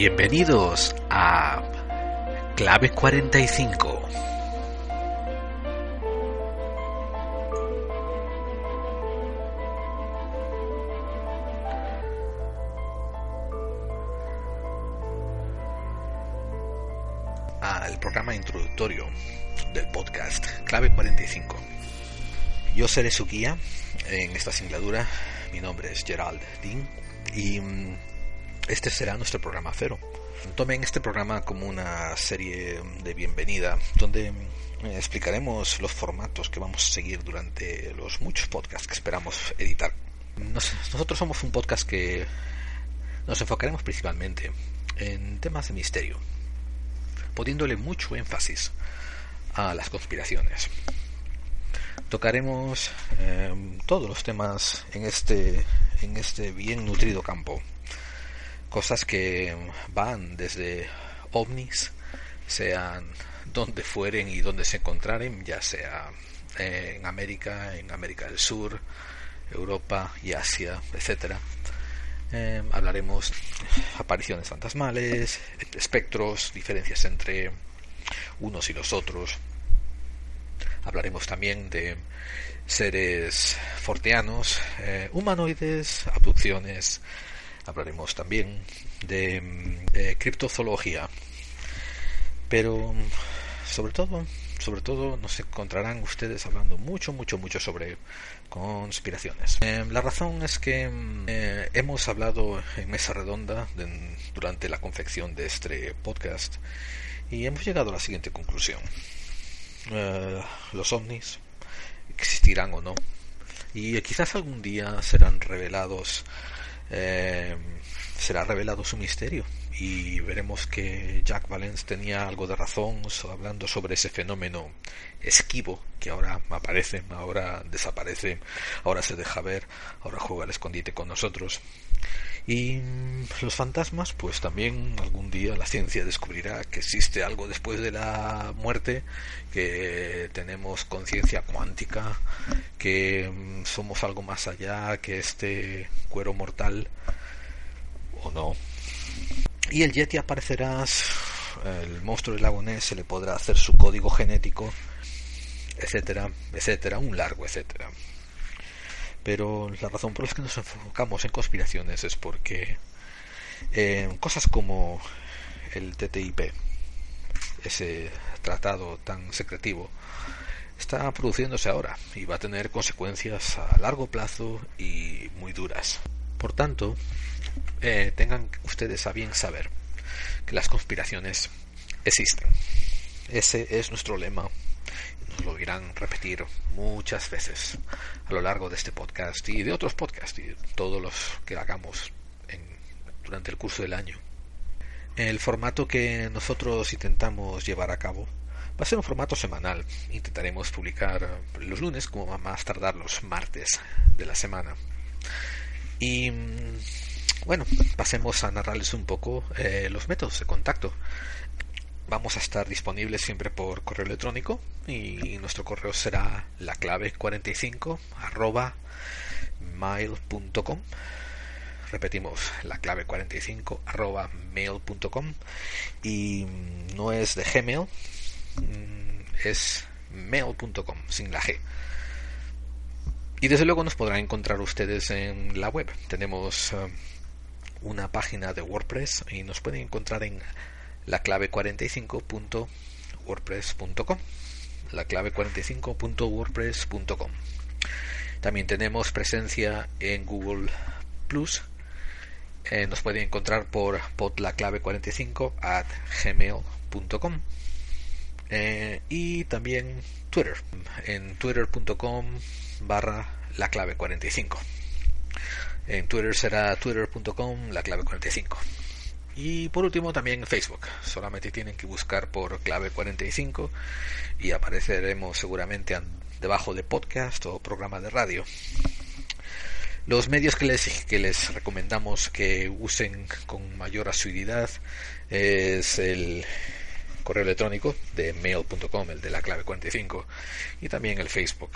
Bienvenidos a Clave 45. Al programa introductorio del podcast Clave 45. Yo seré su guía en esta singladura. Mi nombre es Gerald Dean y mm, este será nuestro programa cero. Tomen este programa como una serie de bienvenida donde eh, explicaremos los formatos que vamos a seguir durante los muchos podcasts que esperamos editar. nosotros somos un podcast que nos enfocaremos principalmente en temas de misterio, poniéndole mucho énfasis a las conspiraciones. Tocaremos eh, todos los temas en este, en este bien nutrido campo cosas que van desde ovnis, sean donde fueren y donde se encontraren, ya sea en América, en América del Sur, Europa y Asia, etcétera. Eh, hablaremos apariciones fantasmales, espectros, diferencias entre unos y los otros. Hablaremos también de seres forteanos, eh, humanoides, abducciones, hablaremos también de mm, criptozoología, pero mm, sobre todo, sobre todo nos encontrarán ustedes hablando mucho, mucho, mucho sobre conspiraciones. Eh, la razón es que mm, eh, hemos hablado en mesa redonda durante la confección de este podcast y hemos llegado a la siguiente conclusión. Eh, los ovnis existirán o no y quizás algún día serán revelados eh, será revelado su misterio y veremos que Jack Valence tenía algo de razón hablando sobre ese fenómeno esquivo que ahora aparece, ahora desaparece, ahora se deja ver, ahora juega al escondite con nosotros. Y los fantasmas, pues también algún día la ciencia descubrirá que existe algo después de la muerte, que tenemos conciencia cuántica, que mm, somos algo más allá que este cuero mortal, o no. Y el Yeti aparecerá, el monstruo del lago Ness se le podrá hacer su código genético, etcétera, etcétera, un largo etcétera. Pero la razón por la que nos enfocamos en conspiraciones es porque eh, cosas como el TTIP, ese tratado tan secretivo, está produciéndose ahora y va a tener consecuencias a largo plazo y muy duras. Por tanto, eh, tengan ustedes a bien saber que las conspiraciones existen. Ese es nuestro lema lo irán repetir muchas veces a lo largo de este podcast y de otros podcasts y todos los que hagamos durante el curso del año. El formato que nosotros intentamos llevar a cabo va a ser un formato semanal. Intentaremos publicar los lunes como más tardar los martes de la semana. Y bueno, pasemos a narrarles un poco eh, los métodos de contacto vamos a estar disponibles siempre por correo electrónico y nuestro correo será la clave 45 arroba mail.com repetimos la clave 45 arroba mail.com y no es de gmail mm, es mail.com sin la g. Y desde luego nos podrán encontrar ustedes en la web. Tenemos eh, una página de WordPress y nos pueden encontrar en la clave 45.wordpress.com la clave 45.wordpress.com también tenemos presencia en Google Plus. Eh, nos pueden encontrar por clave 45 at gmail.com eh, y también Twitter en twitter.com barra la clave 45 en Twitter será twitter.com la clave 45 y por último también Facebook. Solamente tienen que buscar por clave 45 y apareceremos seguramente debajo de podcast o programa de radio. Los medios que les, que les recomendamos que usen con mayor asiduidad es el correo electrónico de mail.com, el de la clave 45, y también el Facebook,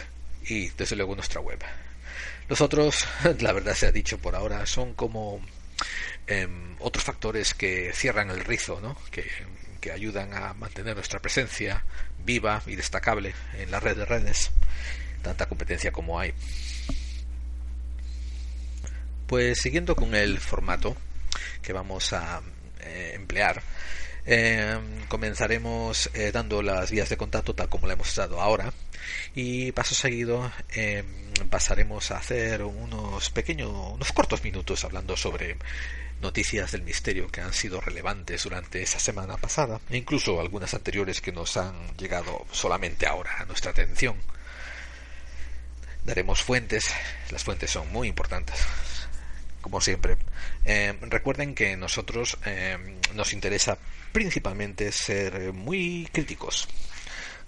y desde luego nuestra web. Los otros, la verdad se ha dicho por ahora, son como em, otros factores que cierran el rizo, ¿no? que, ayudan a mantener nuestra presencia viva y destacable en la red de redes, tanta competencia como hay. Pues siguiendo con el formato que vamos a eh, emplear, eh, comenzaremos eh, dando las vías de contacto tal como lo hemos dado ahora y paso seguido pasaremos a hacer unos pequeños, unos cortos minutos hablando sobre noticias del misterio que han sido relevantes durante esa semana pasada e incluso algunas anteriores que nos han llegado solamente ahora a nuestra atención. Daremos fuentes, las fuentes son muy importantes, como siempre. Eh, recuerden que nosotros eh, nos interesa principalmente ser muy críticos.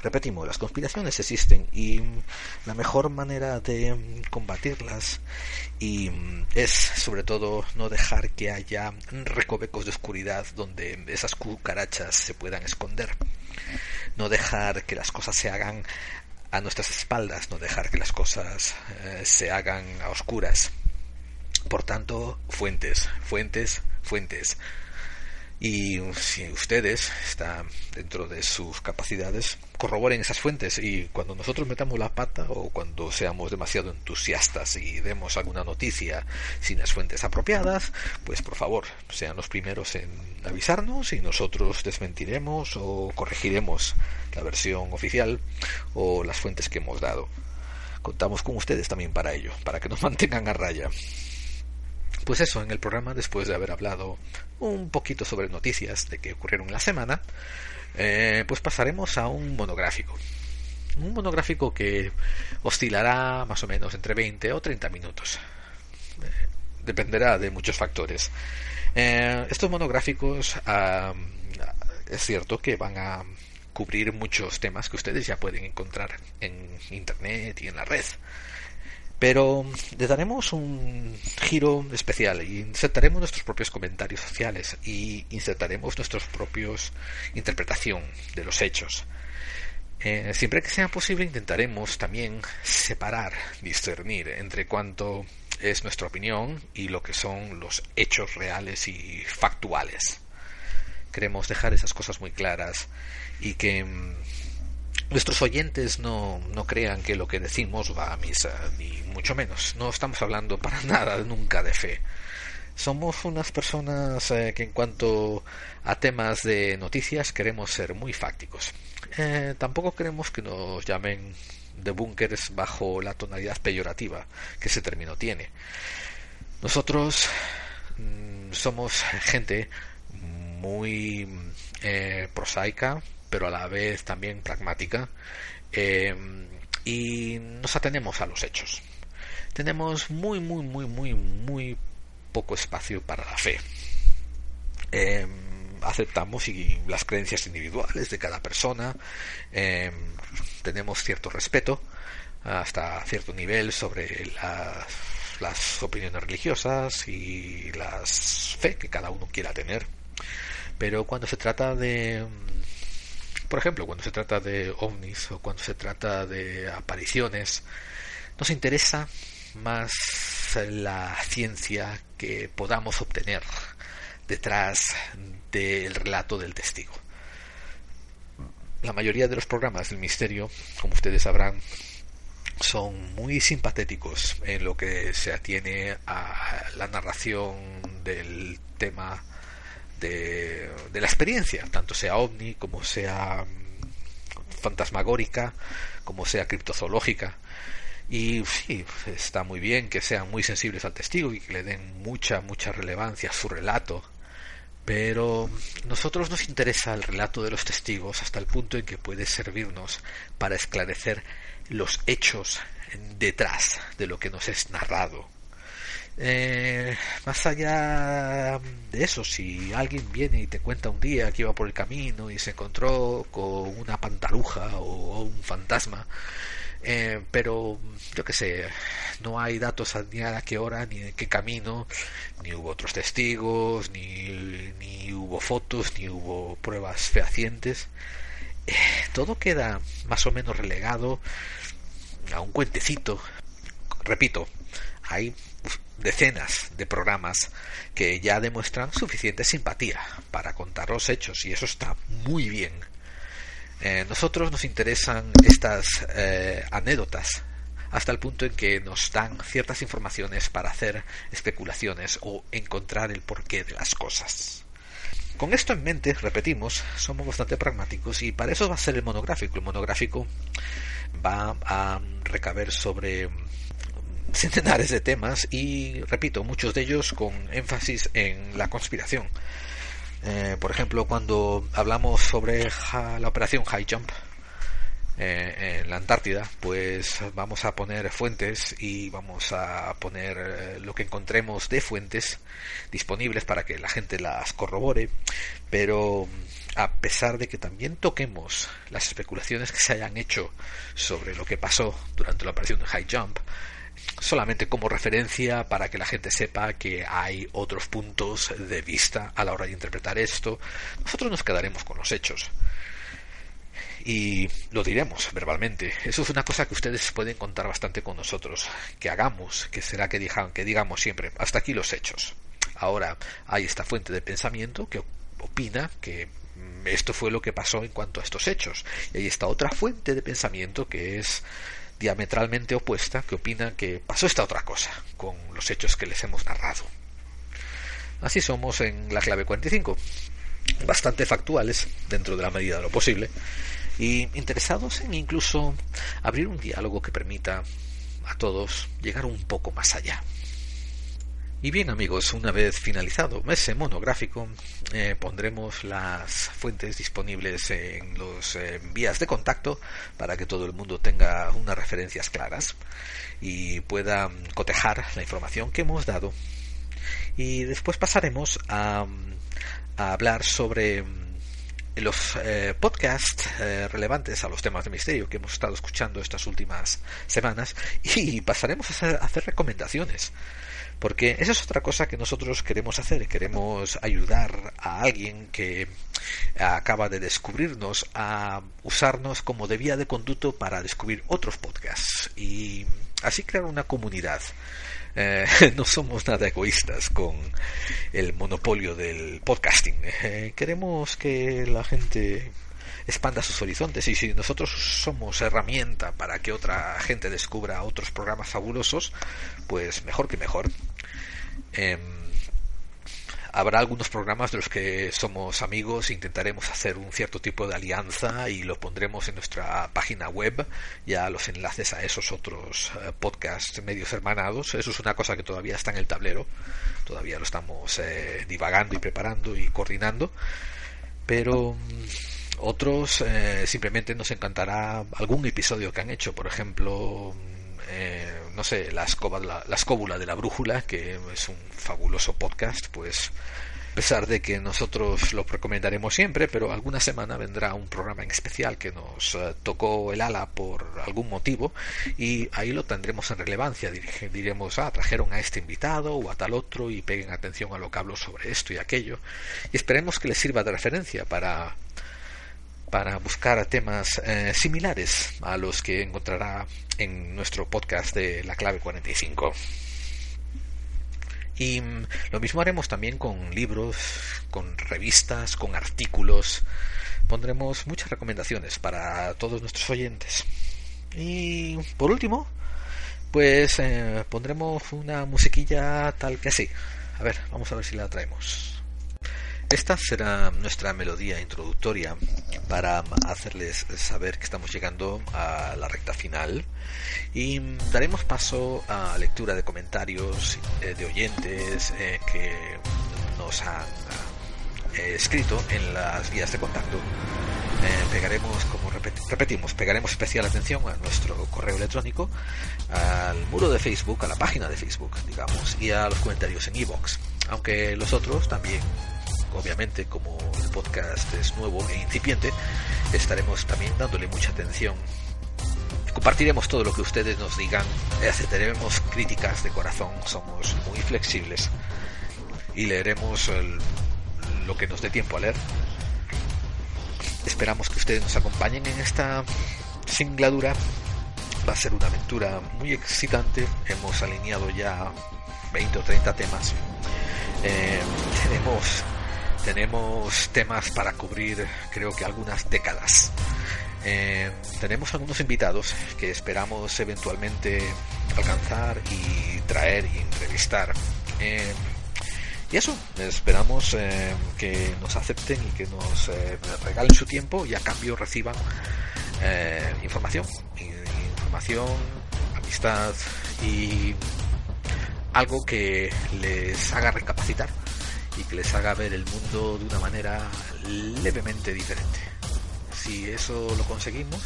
Repetimos, las conspiraciones existen y la mejor manera de combatirlas y es sobre todo no dejar que haya recovecos de oscuridad donde esas cucarachas se puedan esconder. No dejar que las cosas se hagan a nuestras espaldas, no dejar que las cosas eh, se hagan a oscuras. Por tanto, fuentes, fuentes, fuentes. Y si ustedes están dentro de sus capacidades, corroboren esas fuentes y cuando nosotros metamos la pata o cuando seamos demasiado entusiastas y demos alguna noticia sin las fuentes apropiadas, pues por favor, sean los primeros en avisarnos y nosotros desmentiremos o corregiremos la versión oficial o las fuentes que hemos dado. Contamos con ustedes también para ello, para que nos mantengan a raya. Pues eso, en el programa, después de haber hablado un poquito sobre noticias de que ocurrieron la semana, eh, pues pasaremos a un monográfico. Un monográfico que oscilará más o menos entre 20 o 30 minutos. Eh, dependerá de muchos factores. Eh, estos monográficos es cierto que van a cubrir muchos temas que ustedes ya pueden encontrar en internet y en la red pero le daremos un giro especial y insertaremos nuestros propios comentarios sociales y insertaremos nuestra propios interpretación de los hechos. Eh, siempre que sea posible intentaremos también separar, discernir entre cuánto es nuestra opinión y lo que son los hechos reales y factuales. Queremos dejar esas cosas muy claras y que mm, nuestros oyentes no, no crean que lo que decimos va a misa, ni mucho menos. No estamos hablando para nada nunca de fe. Somos unas personas eh, que en cuanto a temas de noticias queremos ser muy fácticos. Eh, tampoco queremos que nos llamen de búnkeres bajo la tonalidad peyorativa que ese término tiene. Nosotros mm, somos gente muy eh, prosaica, pero a la vez también pragmática, eh, y nos atenemos a los hechos. Tenemos muy, muy, muy, muy, muy poco espacio para la fe. Eh, aceptamos las creencias individuales de cada persona, eh, tenemos cierto respeto hasta cierto nivel sobre las opiniones religiosas y las fe que cada uno quiera tener. Pero cuando se trata de por ejemplo, cuando se trata de ovnis o cuando se trata de apariciones, nos interesa más la ciencia que podamos obtener detrás del relato del testigo. La mayoría de los programas del misterio, como ustedes sabrán, son muy simpatéticos en lo que se atiene a la narración del tema de, la experiencia, tanto sea ovni como sea mm, fantasmagórica, como sea criptozoológica. Y sí, está muy bien que sean muy sensibles al testigo y que le den mucha, mucha relevancia a su relato. Pero nosotros nos interesa el relato de los testigos hasta el punto en que puede servirnos para esclarecer los hechos detrás de lo que nos es narrado eh, más allá de eso, si alguien viene y te cuenta un día que iba por el camino y se encontró con una pantaluja o, un fantasma, eh, pero yo que sé, no hay datos ni a qué hora, ni de qué camino, ni hubo otros testigos, ni, ni hubo fotos, ni hubo pruebas fehacientes. Eh, todo queda más o menos relegado a un cuentecito. Repito, hay decenas de programas que ya demuestran suficiente simpatía para contar los hechos y eso está muy bien. Eh, nosotros nos interesan estas eh, anécdotas hasta el punto en que nos dan ciertas informaciones para hacer especulaciones o encontrar el porqué de las cosas. Con esto en mente, repetimos, somos bastante pragmáticos y para eso va a ser el monográfico. El monográfico va a recaber sobre centenares de temas y, repito, muchos de ellos con énfasis en la conspiración. Eh, por ejemplo, cuando hablamos sobre la operación High Jump eh, en la Antártida, pues vamos a poner fuentes y vamos a poner eh, lo que encontremos de fuentes disponibles para que la gente las corrobore, pero a pesar de que también toquemos las especulaciones que se hayan hecho sobre lo que pasó durante la operación High Jump, solamente como referencia para que la gente sepa que hay otros puntos de vista a la hora de interpretar esto. Nosotros nos quedaremos con los hechos. Y lo diremos verbalmente. Eso es una cosa que ustedes pueden contar bastante con nosotros. Que hagamos, que será que, que digamos siempre, hasta aquí los hechos. Ahora hay esta fuente de pensamiento que opina que esto fue lo que pasó en cuanto a estos hechos. Y hay esta otra fuente de pensamiento que es diametralmente opuesta que opina que pasó esta otra cosa con los hechos que les hemos narrado. Así somos en la clave 45, bastante factuales dentro de la medida de lo posible y interesados en incluso abrir un diálogo que permita a todos llegar un poco más allá. Y bien amigos, una vez finalizado ese monográfico, eh, pondremos las fuentes disponibles en los eh, vías de contacto para que todo el mundo tenga unas referencias claras y pueda cotejar la información que hemos dado. Y después pasaremos a, hablar sobre los eh, podcasts relevantes a los temas de misterio que hemos estado escuchando estas últimas semanas y pasaremos a hacer recomendaciones porque esa es otra cosa que nosotros queremos hacer, queremos ayudar a alguien que acaba de descubrirnos a usarnos como de vía de conducto para descubrir otros podcasts y así crear una comunidad. Eh, no somos nada egoístas con el monopolio del podcasting. Eh, queremos que la gente expanda sus horizontes y si nosotros somos herramienta para que otra gente descubra otros programas fabulosos, pues mejor que mejor. Em, habrá algunos programas de los que somos amigos, intentaremos hacer un cierto tipo de alianza y lo pondremos en nuestra página web, ya los enlaces a esos otros eh, podcasts medios hermanados. Eso es una cosa que todavía está en el tablero, todavía lo estamos eh, divagando y preparando y coordinando, pero otros eh, simplemente nos encantará algún episodio que han hecho, por ejemplo, eh, no sé, la, la, la, de la brújula, que es un fabuloso podcast, pues a pesar de que nosotros lo recomendaremos siempre, pero alguna semana vendrá un programa en especial que nos eh, tocó el ala por algún motivo y ahí lo tendremos en relevancia. Diremos, ah, trajeron a este invitado o a tal otro y peguen atención a lo que hablo sobre esto y aquello y esperemos que les sirva de referencia para para buscar temas eh, similares a los que encontrará en nuestro podcast de la clave 45. Y mm, lo mismo haremos también con libros, con revistas, con artículos. Pondremos muchas recomendaciones para todos nuestros oyentes. Y por último, pues eh, pondremos una musiquilla tal que así. A ver, vamos a ver si la traemos. Esta será nuestra melodía introductoria para hacerles saber que estamos llegando a la recta final y daremos paso a lectura de comentarios eh, de oyentes eh, que nos han eh, escrito en las vías de contacto. pegaremos, como repetimos, pegaremos especial atención a nuestro correo electrónico, al muro de Facebook, a la página de Facebook, digamos, y a los comentarios en iVoox. Aunque los otros también obviamente como el podcast es nuevo e incipiente, estaremos también dándole mucha atención. Compartiremos todo lo que ustedes nos digan, aceptaremos críticas de corazón, somos muy flexibles y leeremos lo que nos dé tiempo a leer. Esperamos que ustedes nos acompañen en esta singladura. Va a ser una aventura muy excitante. Hemos alineado ya 20 o 30 temas. Eh, tenemos, tenemos temas para cubrir creo que algunas décadas. Eh, tenemos algunos invitados que esperamos eventualmente alcanzar y traer y entrevistar. Eh, y eso, esperamos que nos acepten y que nos regalen su tiempo y a cambio reciban información, información, amistad y algo que les haga recapacitar y que les haga ver el mundo de una manera levemente diferente. Si eso lo conseguimos,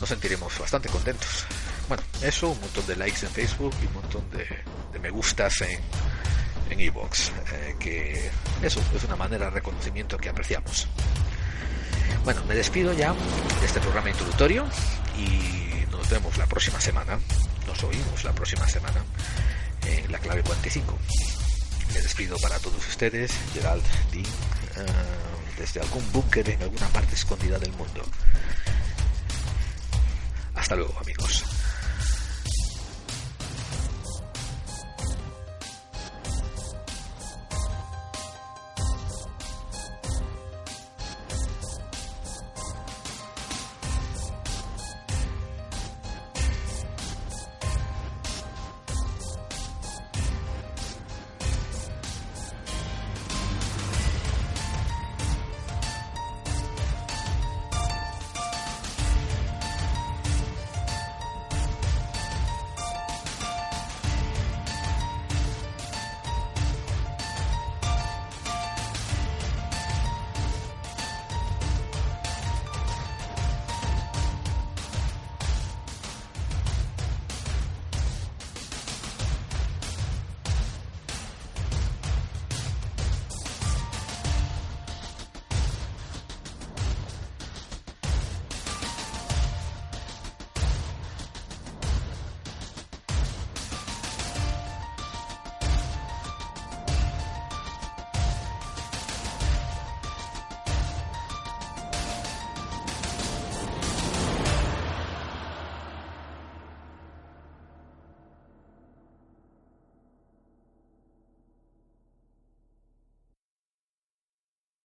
nos sentiremos bastante contentos. Bueno, eso, un montón de likes en Facebook y un montón de, me gustas en en Evox, eh, que eso es una manera de reconocimiento que apreciamos. Bueno, me despido ya de este programa introductorio y nos vemos la próxima semana. Nos oímos la próxima semana en la clave 45. Me despido para todos ustedes, Gerald Dean, eh, desde algún búnker en alguna parte escondida del mundo. Hasta luego, amigos.